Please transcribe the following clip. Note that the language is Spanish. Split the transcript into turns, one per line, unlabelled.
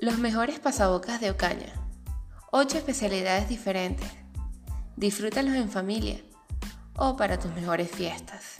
Los mejores pasabocas de Ocaña. Ocho especialidades diferentes. Disfrútalos en familia o para tus mejores fiestas.